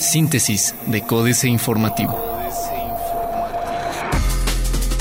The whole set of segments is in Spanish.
Síntesis de Códice Informativo.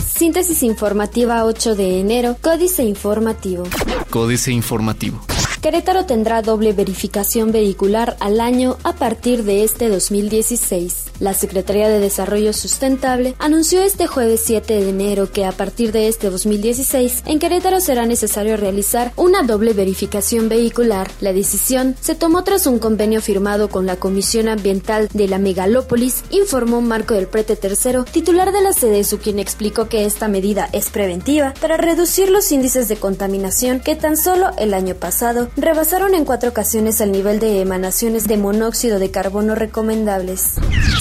Síntesis informativa 8 de enero, Códice Informativo. Códice Informativo. Querétaro tendrá doble verificación vehicular al año a partir de este 2016. La Secretaría de Desarrollo Sustentable anunció este jueves 7 de enero que a partir de este 2016 en Querétaro será necesario realizar una doble verificación vehicular. La decisión se tomó tras un convenio firmado con la Comisión Ambiental de la Megalópolis, informó Marco del Prete III, titular de la CDSU, quien explicó que esta medida es preventiva para reducir los índices de contaminación que tan solo el año pasado rebasaron en cuatro ocasiones el nivel de emanaciones de monóxido de carbono recomendables.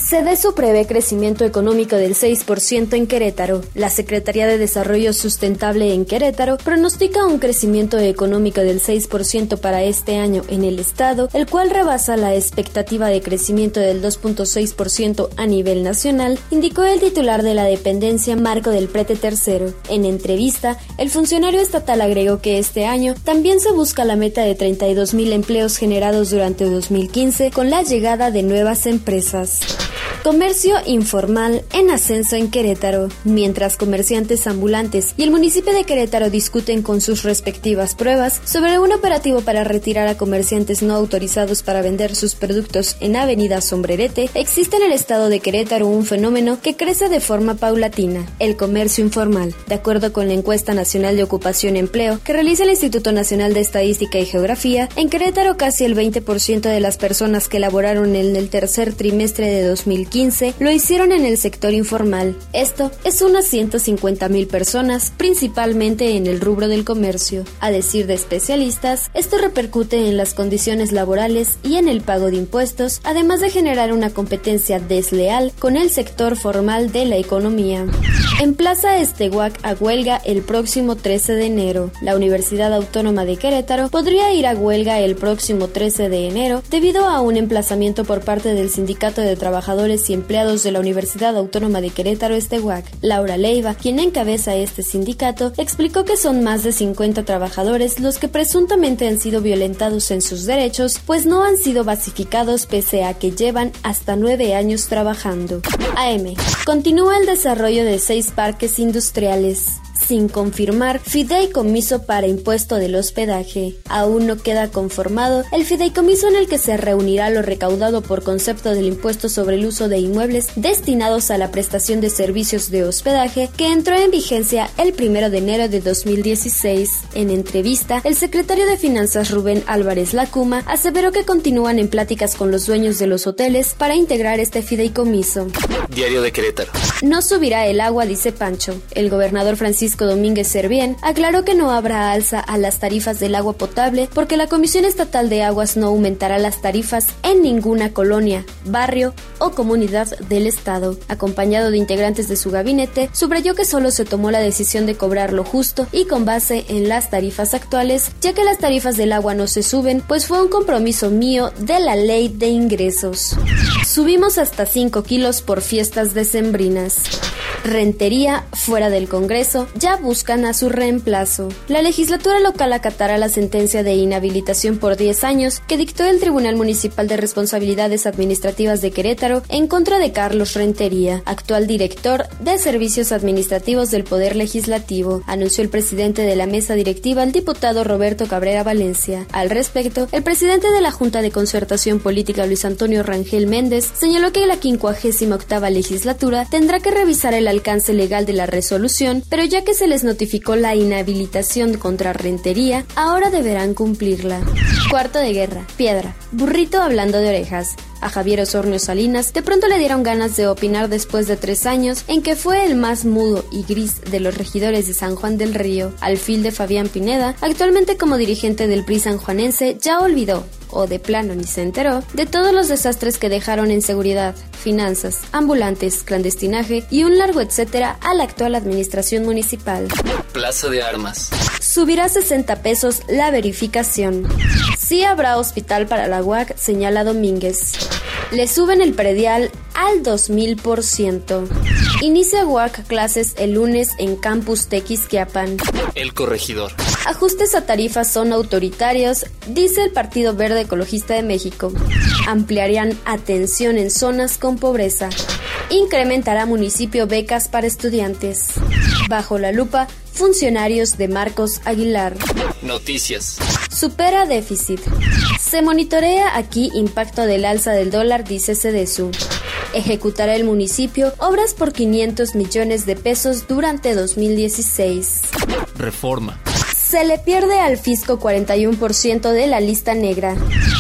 CDSU prevé crecimiento económico del 6% en Querétaro. La Secretaría de Desarrollo Sustentable en Querétaro pronostica un crecimiento económico del 6% para este año en el estado, el cual rebasa la expectativa de crecimiento del 2.6% a nivel nacional, indicó el titular de la dependencia Marco del Prete III. En entrevista, el funcionario estatal agregó que este año también se busca la meta de 32.000 empleos generados durante 2015 con la llegada de nuevas empresas. Comercio informal en ascenso en Querétaro. Mientras comerciantes ambulantes y el municipio de Querétaro discuten con sus respectivas pruebas sobre un operativo para retirar a comerciantes no autorizados para vender sus productos en Avenida Sombrerete, existe en el estado de Querétaro un fenómeno que crece de forma paulatina, el comercio informal. De acuerdo con la encuesta nacional de ocupación y empleo que realiza el Instituto Nacional de Estadística y Geografía, en Querétaro casi el 20% de las personas que laboraron en el tercer trimestre de 2015 lo hicieron en el sector informal. Esto es unas 150 mil personas, principalmente en el rubro del comercio. A decir de especialistas, esto repercute en las condiciones laborales y en el pago de impuestos, además de generar una competencia desleal con el sector formal de la economía. En Plaza Estehuac a huelga el próximo 13 de enero. La Universidad Autónoma de Querétaro podría ir a huelga el próximo 13 de enero debido a un emplazamiento por parte del Sindicato de Trabajadores y empleados de la Universidad Autónoma de Querétaro Estehuac, Laura Leiva, quien encabeza este sindicato, explicó que son más de 50 trabajadores los que presuntamente han sido violentados en sus derechos, pues no han sido basificados pese a que llevan hasta nueve años trabajando. AM. Continúa el desarrollo de seis parques industriales sin confirmar fideicomiso para impuesto del hospedaje. Aún no queda conformado el fideicomiso en el que se reunirá lo recaudado por concepto del impuesto sobre el uso de inmuebles destinados a la prestación de servicios de hospedaje que entró en vigencia el 1 de enero de 2016. En entrevista, el secretario de Finanzas Rubén Álvarez Lacuma aseveró que continúan en pláticas con los dueños de los hoteles para integrar este fideicomiso. Diario de Querétaro. No subirá el agua, dice Pancho. El gobernador Francisco Domínguez Servién aclaró que no habrá alza a las tarifas del agua potable porque la Comisión Estatal de Aguas no aumentará las tarifas en ninguna colonia, barrio o comunidad del Estado. Acompañado de integrantes de su gabinete, subrayó que solo se tomó la decisión de cobrar lo justo y con base en las tarifas actuales, ya que las tarifas del agua no se suben, pues fue un compromiso mío de la ley de ingresos. Subimos hasta 5 kilos por fiestas decembrinas. Rentería fuera del Congreso ya buscan a su reemplazo. La legislatura local acatará la sentencia de inhabilitación por 10 años que dictó el Tribunal Municipal de Responsabilidades Administrativas de Querétaro en contra de Carlos Rentería, actual director de Servicios Administrativos del Poder Legislativo, anunció el presidente de la mesa directiva, el diputado Roberto Cabrera Valencia. Al respecto, el presidente de la Junta de Concertación Política, Luis Antonio Rangel Méndez, señaló que la 58 legislatura tendrá que revisar el alcance legal de la resolución, pero ya que se les notificó la inhabilitación contra Rentería, ahora deberán cumplirla. Cuarto de guerra. Piedra. Burrito hablando de orejas. A Javier Osornio Salinas de pronto le dieron ganas de opinar después de tres años en que fue el más mudo y gris de los regidores de San Juan del Río. Al fil de Fabián Pineda, actualmente como dirigente del PRI sanjuanense, ya olvidó o de plano ni se enteró, de todos los desastres que dejaron en seguridad, finanzas, ambulantes, clandestinaje y un largo etcétera a la actual administración municipal. Plaza de Armas. Subirá 60 pesos la verificación. Sí habrá hospital para la UAC, señala Domínguez. Le suben el predial al 2000%. Inicia UAC clases el lunes en Campus Tequisquiapan. El corregidor. Ajustes a tarifas son autoritarios, dice el Partido Verde Ecologista de México. Ampliarían atención en zonas con pobreza. Incrementará municipio becas para estudiantes. Bajo la lupa, funcionarios de Marcos Aguilar. Noticias. Supera déficit. Se monitorea aquí impacto del alza del dólar, dice Cedesu. Ejecutará el municipio obras por 500 millones de pesos durante 2016. Reforma. Se le pierde al fisco 41% de la lista negra.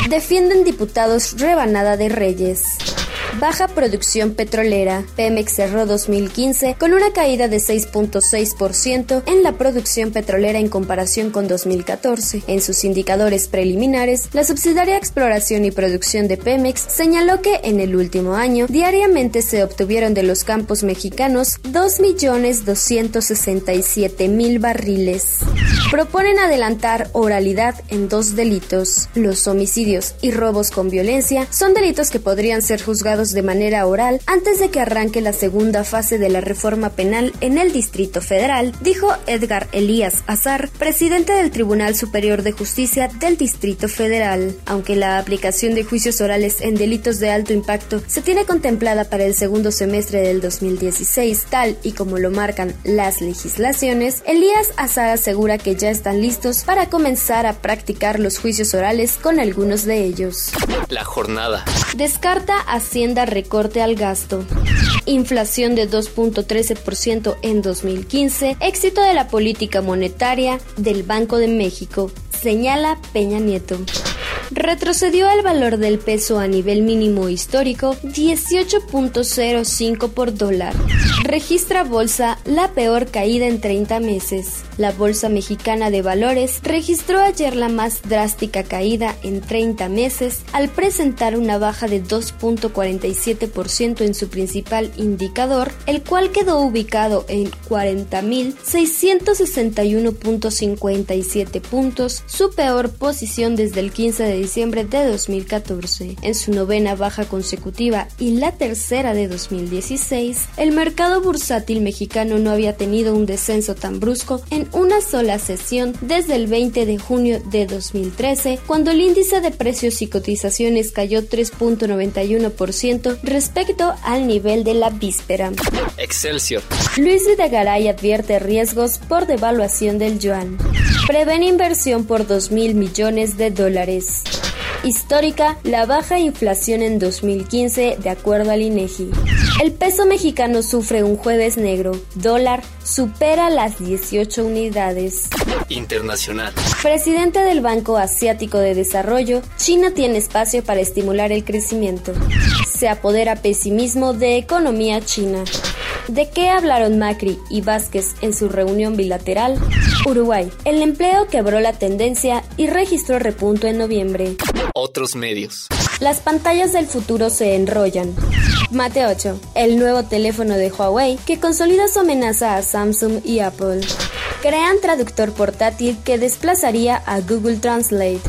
Defienden diputados rebanada de reyes. Baja producción petrolera. Pemex cerró 2015 con una caída de 6.6% en la producción petrolera en comparación con 2014. En sus indicadores preliminares, la subsidiaria Exploración y Producción de Pemex señaló que en el último año diariamente se obtuvieron de los campos mexicanos 2.267.000 barriles. Proponen adelantar oralidad en dos delitos. Los homicidios y robos con violencia son delitos que podrían ser juzgados de manera oral antes de que arranque la segunda fase de la reforma penal en el Distrito Federal, dijo Edgar Elías Azar, presidente del Tribunal Superior de Justicia del Distrito Federal. Aunque la aplicación de juicios orales en delitos de alto impacto se tiene contemplada para el segundo semestre del 2016, tal y como lo marcan las legislaciones, Elías Azar asegura que ya están listos para comenzar a practicar los juicios orales con algunos de ellos. La jornada. Descarta Hacienda recorte al gasto. Inflación de 2.13% en 2015, éxito de la política monetaria del Banco de México, señala Peña Nieto. Retrocedió el valor del peso a nivel mínimo histórico 18.05 por dólar. Registra bolsa la peor caída en 30 meses. La Bolsa Mexicana de Valores registró ayer la más drástica caída en 30 meses al presentar una baja de 2.47% en su principal indicador, el cual quedó ubicado en 40.661.57 puntos, su peor posición desde el 15 de diciembre de 2014. En su novena baja consecutiva y la tercera de 2016, el mercado bursátil mexicano no había tenido un descenso tan brusco en una sola sesión desde el 20 de junio de 2013, cuando el índice de precios y cotizaciones cayó 3.91% respecto al nivel de la víspera. Excelsior. Luis Videgaray advierte riesgos por devaluación del yuan. Prevén inversión por 2 mil millones de dólares. Histórica la baja inflación en 2015 de acuerdo al INEGI. El peso mexicano sufre un jueves negro. Dólar supera las 18 unidades. Internacional. Presidente del Banco Asiático de Desarrollo, China tiene espacio para estimular el crecimiento. Se apodera pesimismo de economía china. ¿De qué hablaron Macri y Vázquez en su reunión bilateral? Uruguay. El empleo quebró la tendencia y registró repunto en noviembre. Otros medios. Las pantallas del futuro se enrollan. Mate 8. El nuevo teléfono de Huawei que consolida su amenaza a Samsung y Apple. Crean traductor portátil que desplazaría a Google Translate.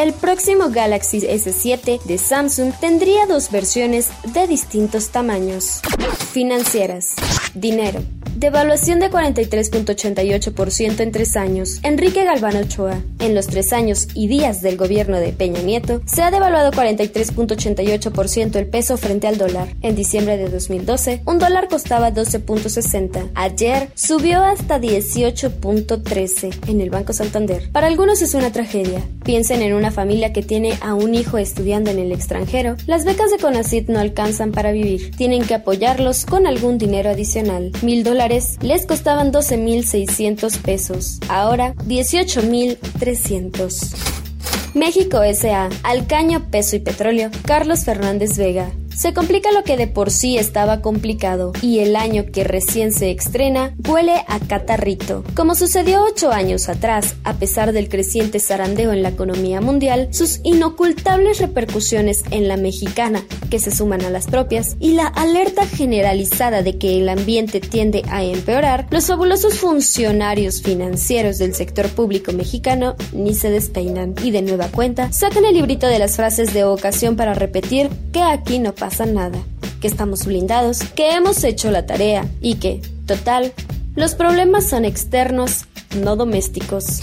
El próximo Galaxy S7 de Samsung tendría dos versiones de distintos tamaños. Financieras. Dinero. Devaluación de 43.88% en tres años. Enrique Galván Ochoa. En los tres años y días del gobierno de Peña Nieto, se ha devaluado 43.88% el peso frente al dólar. En diciembre de 2012, un dólar costaba 12.60. Ayer subió hasta 18.13 en el Banco Santander. Para algunos es una tragedia. Piensen en una familia que tiene a un hijo estudiando en el extranjero. Las becas de CONACYT no alcanzan para vivir. Tienen que apoyarlos con algún dinero adicional. Mil dólares les costaban 12.600 pesos. Ahora 18.300. México S.A. Alcaño, Peso y Petróleo. Carlos Fernández Vega. Se complica lo que de por sí estaba complicado, y el año que recién se estrena huele a catarrito. Como sucedió ocho años atrás, a pesar del creciente zarandeo en la economía mundial, sus inocultables repercusiones en la mexicana, que se suman a las propias, y la alerta generalizada de que el ambiente tiende a empeorar, los fabulosos funcionarios financieros del sector público mexicano ni se despeinan, y de nueva cuenta sacan el librito de las frases de ocasión para repetir que aquí no pasa nada, que estamos blindados, que hemos hecho la tarea y que, total, los problemas son externos, no domésticos.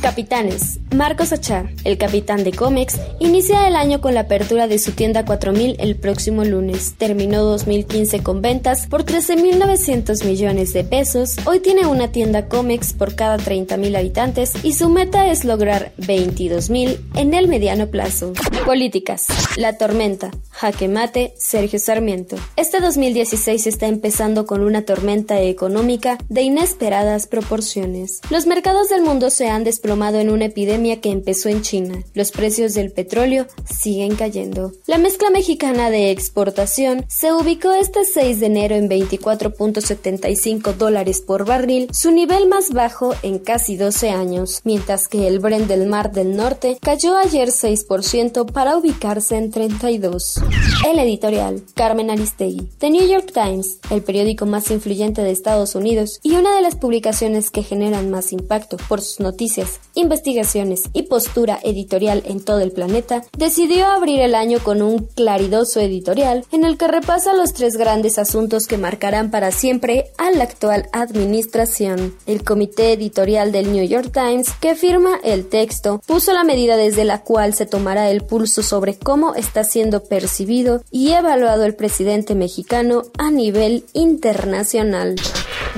Capitanes. Marcos Achar, el capitán de Comex, inicia el año con la apertura de su tienda 4000 el próximo lunes. Terminó 2015 con ventas por 13.900 millones de pesos. Hoy tiene una tienda Comex por cada 30.000 habitantes y su meta es lograr 22.000 en el mediano plazo. Políticas. La tormenta. Jaque mate. Sergio Sarmiento. Este 2016 está empezando con una tormenta económica de inesperadas proporciones. Los mercados del mundo se han desplomado en una epidemia que empezó en China. Los precios del petróleo siguen cayendo. La mezcla mexicana de exportación se ubicó este 6 de enero en 24.75 dólares por barril, su nivel más bajo en casi 12 años, mientras que el Brent del Mar del Norte cayó ayer 6% para ubicarse en 32. El editorial, Carmen Aristegui. The New York Times, el periódico más influyente de Estados Unidos y una de las publicaciones que generan más impacto por sus noticias investigaciones y postura editorial en todo el planeta, decidió abrir el año con un claridoso editorial en el que repasa los tres grandes asuntos que marcarán para siempre a la actual administración. El comité editorial del New York Times, que firma el texto, puso la medida desde la cual se tomará el pulso sobre cómo está siendo percibido y evaluado el presidente mexicano a nivel internacional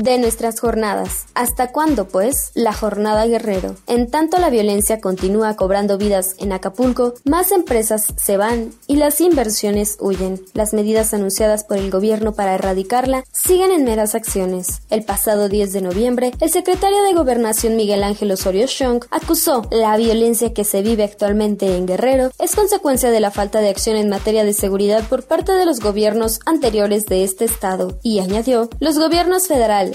de nuestras jornadas. ¿Hasta cuándo, pues? La jornada guerrero. En tanto la violencia continúa cobrando vidas en Acapulco, más empresas se van y las inversiones huyen. Las medidas anunciadas por el gobierno para erradicarla siguen en meras acciones. El pasado 10 de noviembre, el secretario de Gobernación Miguel Ángel Osorio Chong acusó la violencia que se vive actualmente en Guerrero es consecuencia de la falta de acción en materia de seguridad por parte de los gobiernos anteriores de este estado y añadió, los gobiernos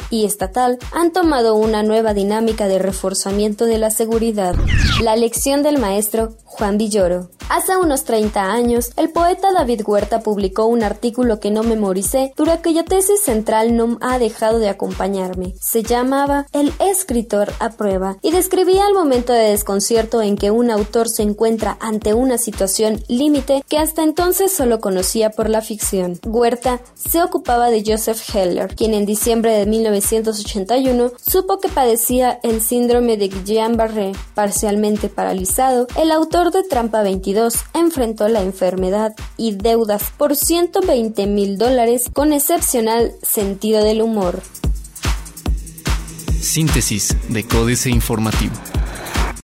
y estatal han tomado una nueva dinámica de reforzamiento de la seguridad. La lección del maestro Juan Villoro. Hace unos 30 años, el poeta David Huerta publicó un artículo que no memoricé, pero cuya tesis central no ha dejado de acompañarme. Se llamaba El escritor a prueba y describía el momento de desconcierto en que un autor se encuentra ante una situación límite que hasta entonces solo conocía por la ficción. Huerta se ocupaba de Joseph Heller, quien en diciembre de 1981 supo que padecía el síndrome de Guillain-Barré. Parcialmente paralizado, el autor de Trampa 22 enfrentó la enfermedad y deudas por 120 mil dólares con excepcional sentido del humor. Síntesis de Códice Informativo.